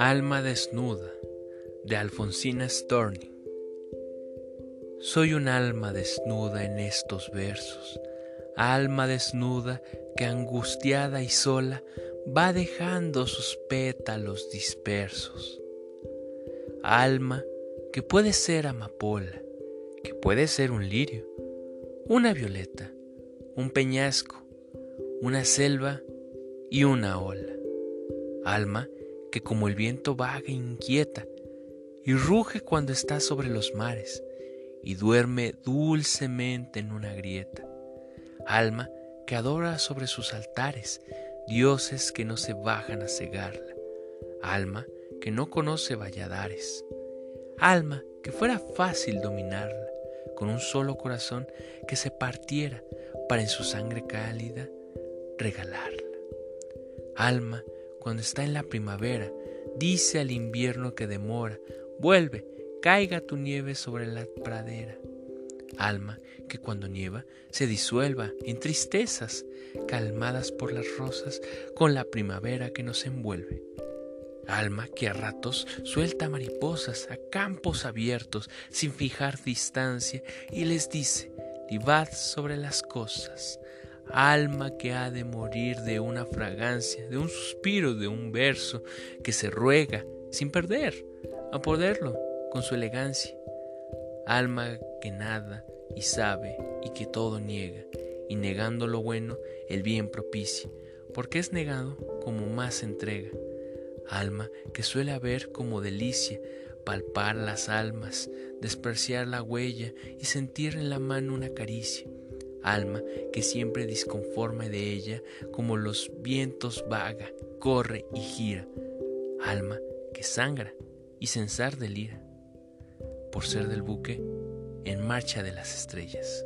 Alma desnuda de Alfonsina Storni. Soy un alma desnuda en estos versos, alma desnuda que angustiada y sola va dejando sus pétalos dispersos. Alma que puede ser amapola, que puede ser un lirio, una violeta, un peñasco, una selva y una ola. Alma que como el viento vaga e inquieta, y ruge cuando está sobre los mares, y duerme dulcemente en una grieta. Alma que adora sobre sus altares dioses que no se bajan a cegarla. Alma que no conoce valladares. Alma que fuera fácil dominarla, con un solo corazón que se partiera para en su sangre cálida regalarla. Alma cuando está en la primavera, dice al invierno que demora, vuelve, caiga tu nieve sobre la pradera. Alma que cuando nieva se disuelva en tristezas, calmadas por las rosas con la primavera que nos envuelve. Alma que a ratos suelta mariposas a campos abiertos sin fijar distancia y les dice, livad sobre las cosas, alma que ha de morir de una fragancia, de un suspiro, de un verso que se ruega sin perder a poderlo con su elegancia, alma que nada y sabe y que todo niega, y negando lo bueno, el bien propicia, porque es negado como más entrega, alma que suele haber como delicia palpar las almas, despreciar la huella y sentir en la mano una caricia, alma que siempre disconforme de ella, como los vientos vaga, corre y gira, alma que sangra y censar delira, por ser del buque en marcha de las estrellas.